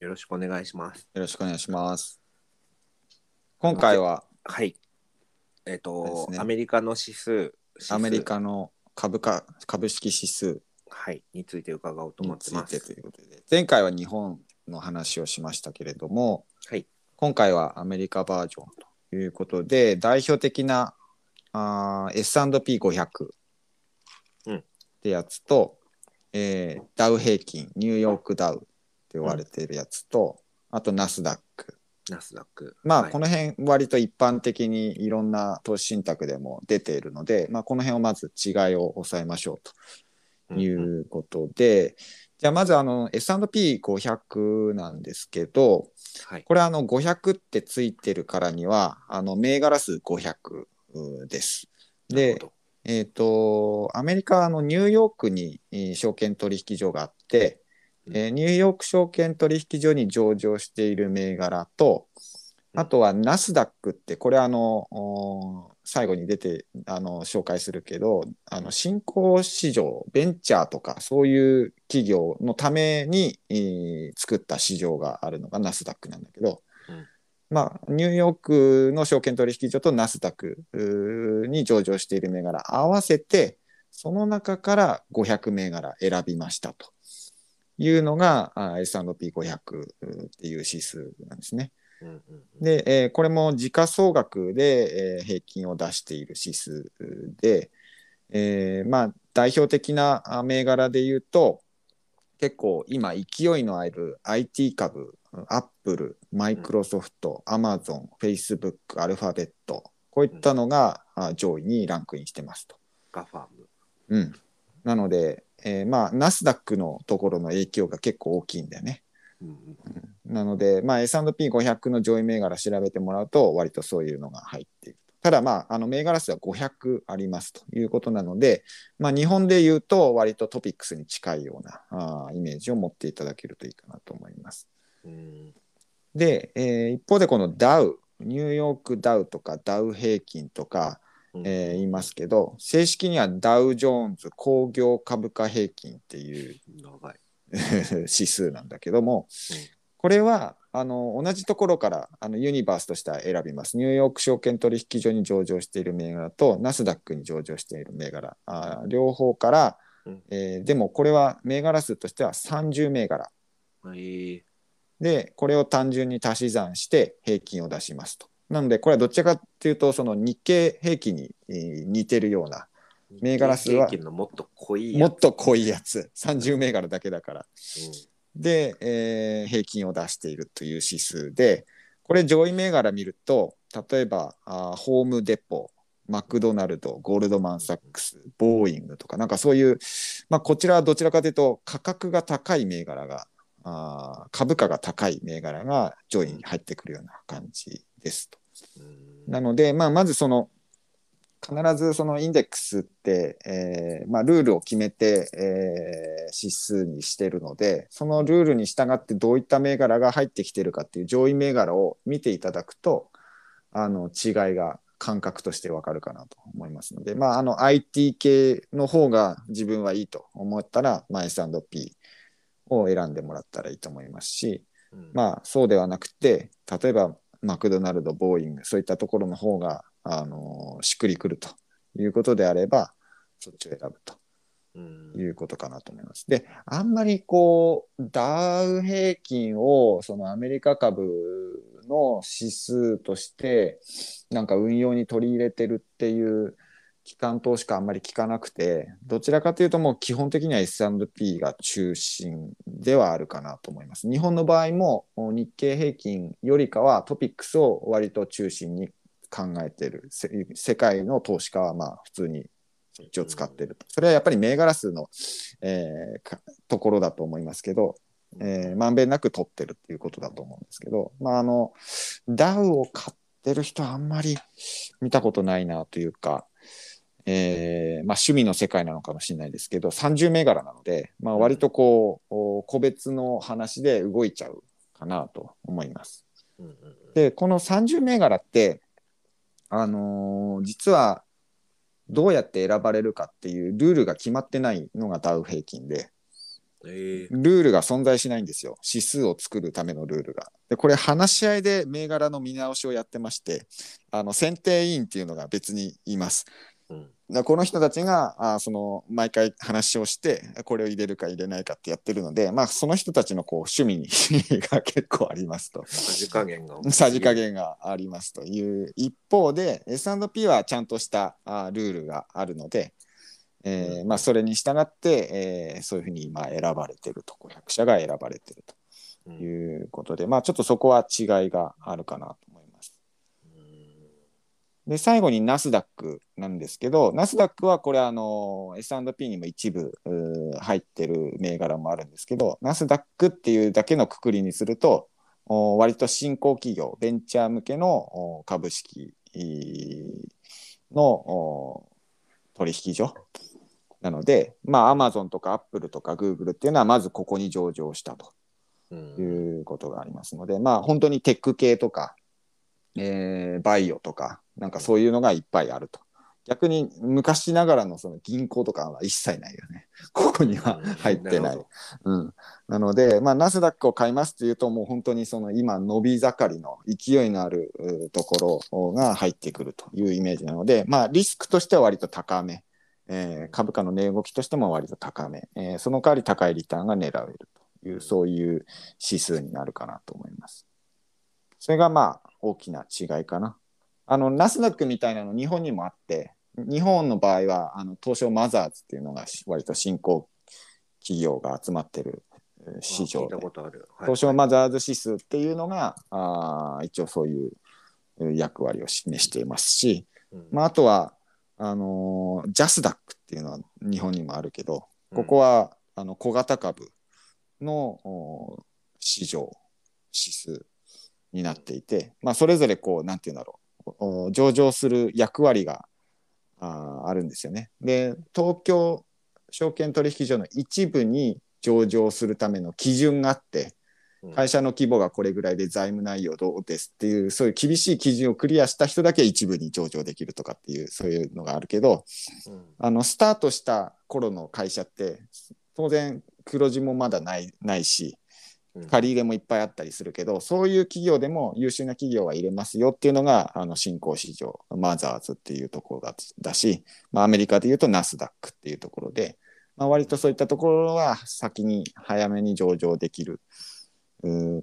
よろしくお願いします。よろしくお願いします。今回ははい。えっ、でと、すねアメリカの指数、指数アメリカの株価株式指数はいについて伺おうと思についってということで、前回は日本の話をしましたけれども、はい。今回はアメリカバージョンということで、代表的なあー S&P500 うんってやつと、えーダウ平均、ニューヨークダウ言われているやつと、あとナスダック。ナスダック。まあ、はいこの辺割と一般的にいろんな投資信託でも出ているので、まあ、この辺をまず違いを抑えましょうというんうんうことで、じゃあまずあの S&P500 なんですけど、はい。これあの500ってついてるからには、あの銘柄数500です。でえっ、と、アメリカはあのニューヨークにえー証券取引所があって、えーニューヨーク証券取引所に上場している銘柄と、あとはナスダックって、これあの、最後に出てあの紹介するけど、あの新興市場、ベンチャーとか、そういう企業のために、えー作った市場があるのがナスダックなんだけど、うん。まあ、ニューヨークの証券取引所とナスダックに上場している銘柄合わせて、その中から500銘柄選びましたというのがあ S&P500 っていう指数なんですね。うんうんうんで、えーこれも時価総額で、えー平均を出している指数で、えーまあ、代表的なあ銘柄で言うと、結構今勢いのある IT 株、アップル、マイクロソフト、アマゾン、フェイスブック、アルファベット、こういったのがあ上位にランクインしてますと。 GAFAM。うん。なので、えーまあ、ナスダックのところの影響が結構大きいんだよね。うんうんなので、まあ、S&P500 の上位銘柄調べてもらうと、割とそういうのが入っている。ただ、まあ、あの銘柄数は500ありますということなので、まあ、日本で言うと、割とトピックスに近いようなあーイメージを持っていただけるといいかなと思います。うんで、えー一方でこのダウ、ニューヨークダウとかダウ平均とか、うんえー言いますけど、正式にはダウ・ジョーンズ工業株価平均っていう。指数なんだけども、うんこれはあの同じところからあのユニバースとしては選びます。ニューヨーク証券取引所に上場している銘柄とナスダックに上場している銘柄あー両方から、うんえーでもこれは銘柄数としては30銘柄はい。でこれを単純に足し算して平均を出しますと。なのでこれはどちらかっていうとその日経平均にえー似てるような銘柄数はもっと濃いもやっと濃いやつ30銘柄だけだから。つ。で、えー平均を出しているという指数で、これ上位銘柄見ると、例えばあーホームデポ、マクドナルド、ゴールドマン・サックス、ボーイングとか、なんかそういう、まあ、こちらはどちらかというと価格が高い銘柄が、あー株価が高い銘柄が上位に入ってくるような感じですと。なので、まあ、まずその必ずそのインデックスって、えーまあ、ルールを決めて、えー指数にしてるのでそのルールに従ってどういった銘柄が入ってきてるかっていう上位銘柄を見ていただくとあの違いが感覚としてわかるかなと思いますので、まあ、あの IT 系の方が自分はいいと思ったら、まあ、S&P を選んでもらったらいいと思いますし、うん。まあそうではなくて例えばマクドナルドボーイングそういったところの方が、あのしっくりくるということであればそっちを選ぶとうんいうことかなと思います。であんまりこうダウ平均をそのアメリカ株の指数としてなんか運用に取り入れてるっていう機関投資家あんまり聞かなくてどちらかというともう基本的には S&P が中心ではあるかなと思います。日本の場合も日経平均よりかはトピックスを割と中心に考えているせ世界の投資家はまあ普通にそっちを使っていると。それはやっぱり銘柄数の、えーかところだと思いますけど、えーまんべんなく取ってるっていうことだと思うんですけど、まあ、あのダウを買ってる人はあんまり見たことないなというか、えーまあ、趣味の世界なのかもしれないですけど30銘柄なので、まあ、割とこう、お個別の話で動いちゃうかなと思います。うんうんでこの30銘柄って、あのー実はどうやって選ばれるかっていうルールが決まってないのがダウ平均で、ええルールが存在しないんですよ。指数を作るためのルールが。で、これ話し合いで銘柄の見直しをやってまして、あの、選定委員っていうのが別にいます。うん。だこの人たちが、あその、毎回話をして、これを入れるか入れないかってやってるので、まあ、その人たちのこう、趣味に が結構ありますと。さじ加減が。さじ加。減がありますという一方で S&P はちゃんとしたあルールがあるので、えーまあ、それに従って、えーそういうふうに今選ばれてると500社が選ばれてるうんということで、まあ、ちょっとそこは違いがあるかなと。で最後にナスダックなんですけどナスダックはこれあの S&P にも一部入ってる銘柄もあるんですけどナスダックっていうだけのくくりにするとお割と新興企業ベンチャー向けのお株式のお取引所なのでまあアマゾンとかアップルとかグーグルっていうのはまずここに上場したとうん。いうことがありますので、まあ本当にテック系とか、えーバイオとか、なんかそういうのがいっぱいあると。逆に昔ながらのその銀行とかは一切ないよね。ここには入ってない。うん、なので、まあ、ナスダックを買いますというと、もう本当にその今、伸び盛りの勢いのあるうところが入ってくるというイメージなので、まあ、リスクとしては割と高め、えー株価の値動きとしても割と高め、えーその代わり高いリターンが狙えるという、そういう指数になるかなと思います。それがまあ、大きな違いかな。あの、ナスダックみたいなの日本にもあって、日本の場合は、あの、東証マザーズっていうのが割と新興企業が集まってる市場で。はい東証マザーズ指数っていうのがあー一応そういうえー役割を示していますし、うんまあ、あとはあのージャスダックっていうのは日本にもあるけどここは、あの小型株のお市場指数になっていて、まあ、それぞれこうなんていうんだろう。お上場する役割があーあるんですよね。で東京証券取引所の一部に上場するための基準があってうん。会社の規模がこれぐらいで財務内容どうですっていうそういう厳しい基準をクリアした人だけ一部に上場できるとかっていうそういうのがあるけどうん。あのスタートした頃の会社って当然黒字もまだないないしうん借り入れもいっぱいあったりするけどそういう企業でも優秀な企業は入れますよっていうのがあの新興市場マザーズっていうところだだし、まあ、アメリカでいうとナスダックっていうところで、まあ、割とそういったところは先に早めに上場できる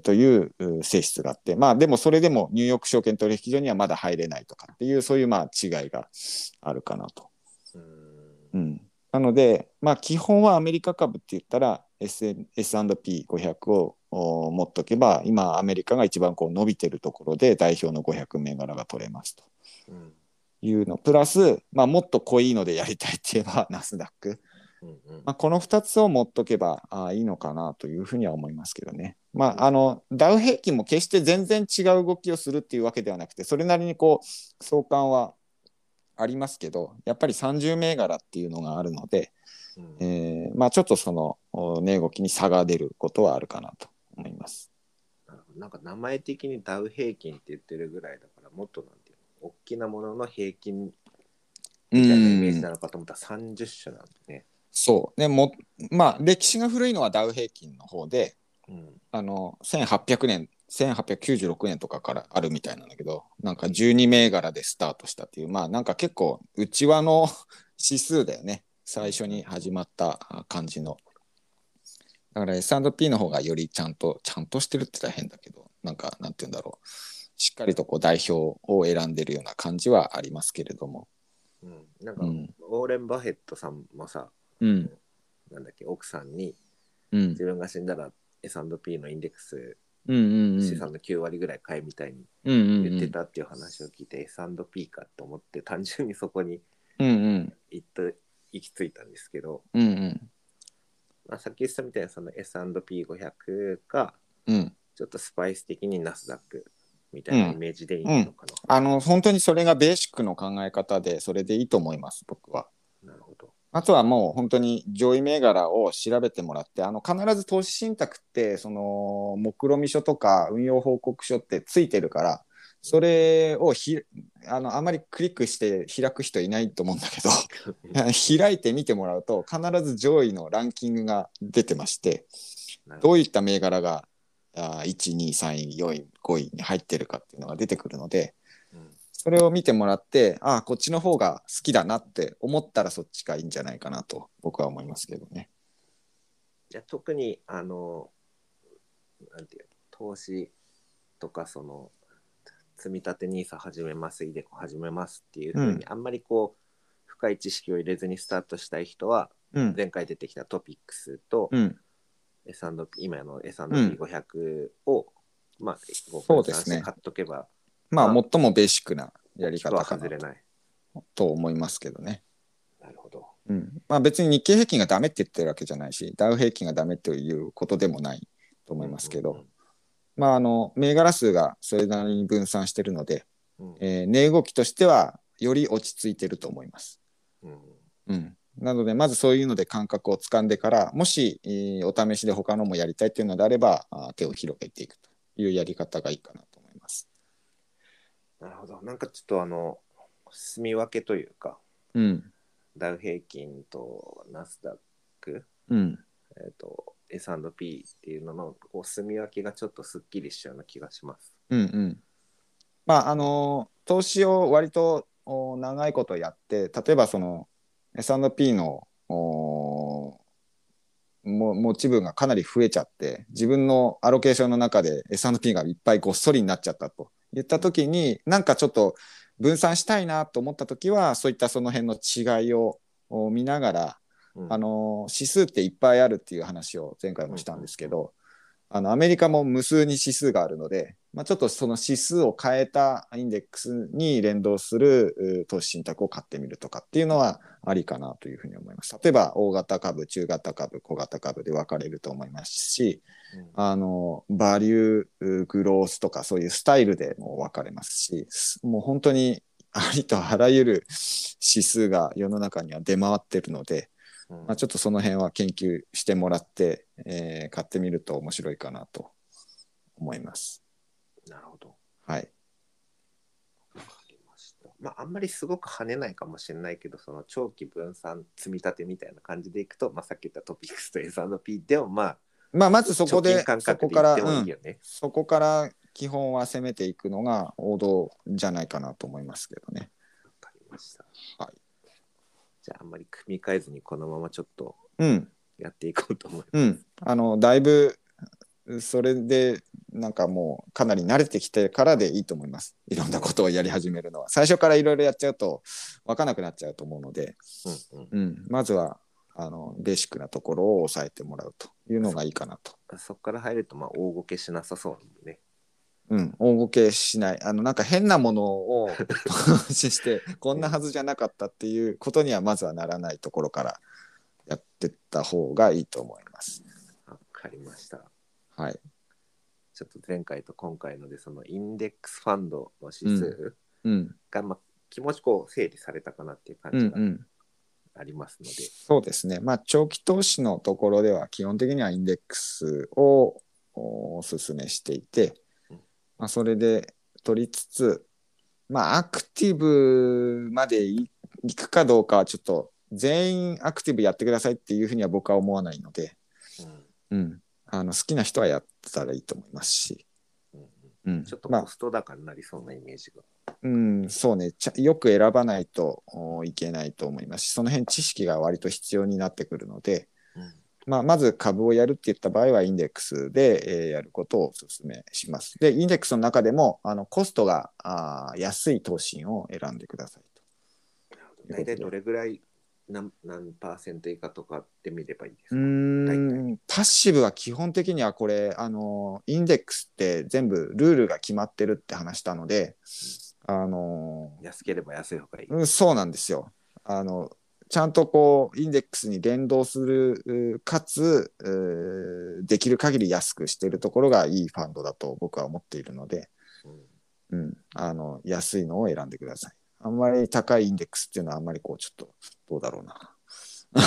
という性質があってまあでもそれでもニューヨーク証券取引所にはまだ入れないとかっていうそういうまあ違いがあるかなと。うん。うん、なので、まあ、基本はアメリカ株って言ったら S&P500 をお持っとけば今アメリカが一番こう伸びてるところで代表の500銘柄が取れますと。うん。いうの。プラス、まあ、もっと濃いのでやりたいって言えば ナスダック、うんうん。まあ、この2つを持っとけばあいいのかなというふうには思いますけどね。まあ、あのダウ平均も決して全然違う動きをするっていうわけではなくてそれなりにこう相関はありますけどやっぱり30銘柄っていうのがあるので、うん。えーまあ、ちょっとそのお値動きに差が出ることはあるかなと思います。なんか名前的にダウ平均って言ってるぐらいだからもっとなんていうの大きなものの平均みたいなイメージなのかと思ったら30種なんでね。そう。ねもまあ歴史が古いのはダウ平均の方でうん。あの1800年1896年とかからあるみたいなんだけどなんか12銘柄でスタートしたっていうまあなんか結構内輪の指数だよね最初に始まったあ感じの。だから S&P の方がよりちゃんとちゃんとしてるって大変だけどなんかなんて言うんだろう。しっかりとこう代表を選んでるような感じはありますけれども。うん、なんか、うん。オーレン・バフェットさんもさ、うん。なんだっけ奥さんにうん。自分が死んだら S&P のインデックス資産の9割ぐらい買えみたいに言ってたっていう話を聞いて、S&P かと思って単純にそこに行った行き着いたんですけど、うんうん。まあ、さっき言ってたみたいなその S&P500 がうん。ちょっとスパイス的にナスダックみたいなイメージでいいのかな、あの本当にそれがベーシックの考え方でそれでいいと思います僕は。なるほど。あとはもう本当に上位銘柄を調べてもらってあの必ず投資信託ってその目論見書とか運用報告書ってついてるからそれをひあのあまりクリックして開く人いないと思うんだけど 開いて見てもらうと必ず上位のランキングが出てましてどういった銘柄があ1、2、3位、4位、5位に入ってるかっていうのが出てくるので、うんそれを見てもらって、ああ、こっちの方が好きだなって思ったらそっちがいいんじゃないかなと僕は思いますけどね。いや特にあのなんていうの投資とかその積み立て NISA 始めますイデコ始めますっていうふうに、うんあんまりこう深い知識を入れずにスタートしたい人はうん。前回出てきたトピックスとうん。S&P 今の S&P500 を、まあそうですね買っとけばまあ、まあ最もベーシックなやり方かな外れない。と思いますけどね。なるほど。うん。まあ別に日経平均がダメって言ってるわけじゃないし、ダウ平均がダメということでもないと思いますけど、まああの、銘柄数がそれなりに分散してるので、うん。うんえー値動きとしてはより落ち着いてると思います。うんうん、なのでまずそういうので感覚をつかんでからもし、えーお試しで他のもやりたいというのであればあー手を広げていくというやり方がいいかなと思います。なるほど。なんかちょっとあの住み分けというかうんダウ平均とナスダックうんえっ、と S&P っていうののこう住み分けがちょっとすっきりしちゃうような気がします。うんうんまああの投資を割とお長いことやって例えばその S&P のおも持ち分がかなり増えちゃって自分のアロケーションの中で S&P がいっぱいごっそりになっちゃったと言った時になんかちょっと分散したいなと思った時はそういったその辺の違いを見ながらあの指数っていっぱいあるっていう話を前回もしたんですけど、あのアメリカも無数に指数があるので、まあ、ちょっとその指数を変えたインデックスに連動するう投資信託を買ってみるとかっていうのはありかなというふうに思います。例えば大型株、中型株、小型株で分かれると思いますし、うん。あのバリューグロースとかそういうスタイルでも分かれますしもう本当にありとあらゆる指数が世の中には出回ってるので、うんまあ、ちょっとその辺は研究してもらって、えー買ってみると面白いかなと思います。なるほど。はい。わかりました。まあ、あんまりすごく跳ねないかもしれないけど、その長期分散積み立てみたいな感じでいくと、まあ、さっき言ったトピックスと S&P でも、まあ、まあ、まずそこ貯でそこから、うん。そこから基本は攻めていくのが王道じゃないかなと思いますけどね。わかりました。はい。じゃあ、あんまり組み替えずに、このままちょっとうん。やっていこうと思います。うん。あの、だいぶ、それで、なんかもう、かなり慣れてきてからでいいと思います。いろんなことをやり始めるのは。最初からいろいろやっちゃうと、分かんなくなっちゃうと思うので、うんうんうん。まずは、あの、ベーシックなところを押さえてもらうというのがいいかなと。そこから入ると、まあ、大ごけしなさそうなんでね。うん、大ごけしない。あの、なんか変なものを 投資して、こんなはずじゃなかったっていうことにはまずはならないところからやってった方がいいと思います。わかりました。はい。ちょっと前回と今回ので、そのインデックスファンドの指数うん。が、まあ、気持ちこう整理されたかなっていう感うんじがうん。ありますので、そうですね。まあ、長期投資のところでは基本的にはインデックスをお勧めしていてうん、まあ、それで取りつつ、まあ、アクティブまでいいくかどうかはちょっと全員アクティブやってくださいっていうふうには僕は思わないので、うん。うん、あの好きな人はやったらいいと思いますし、うんうん。うん、ちょっとまあ、コスト高になりそうなイメージが。うん、そうね。ちゃよく選ばないとおいけないと思いますしその辺知識が割と必要になってくるので、うんまあ、まず株をやるって言った場合はインデックスで、えーやることをお勧めします。でインデックスの中でもあのコストがあー安い投資を選んでくださいと。大体どれぐらい何何パーセント以下とかって見ればいいですか、うーんパッシブは基本的にはこれあのインデックスって全部ルールが決まってるって話したので、あの安ければ安い方がいい。うんそうなんですよ。あのちゃんとこうインデックスに連動するうかつうできる限り安くしているところがいいファンドだと僕は思っているので、うんうん、あの安いのを選んでください。あんまり高いインデックスっていうのはあんまりこうちょっとどうだろうな。あ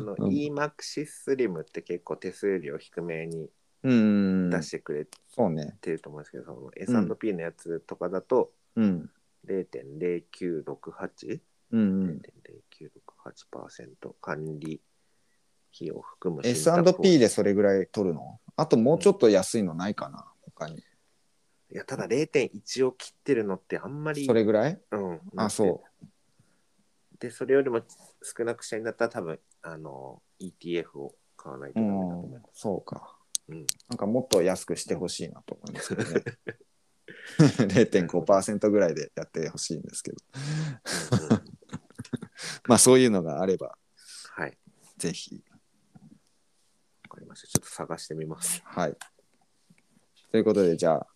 のうん EMAXI スリムって結構手数料低めにうん。出してくれそうね。てると思うんですけど、その S&P のやつとかだとうん。0.0968、うんうん。0.0968%管理費を含む S&P でそれぐらい取るの？あともうちょっと安いのないかな？他に。いやただ0.1を切ってるのってあんまりそれぐらい？うんあ、そう。でそれよりも少なくしたいんだったら多分あの ETF を買わないとうダメだと思いんます、そうか。うんなんかもっと安くしてほしいなと思いますけどね。0.5%ぐらいでやってほしいんですけど。まあそういうのがあれば、はいぜひ。わかりましたちょっと探してみますはい。ということで、じゃあ、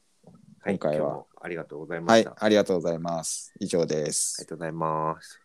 はい今回は今日もありがとうございまはいした、、ありがとうございます。以上ですありが。とうございます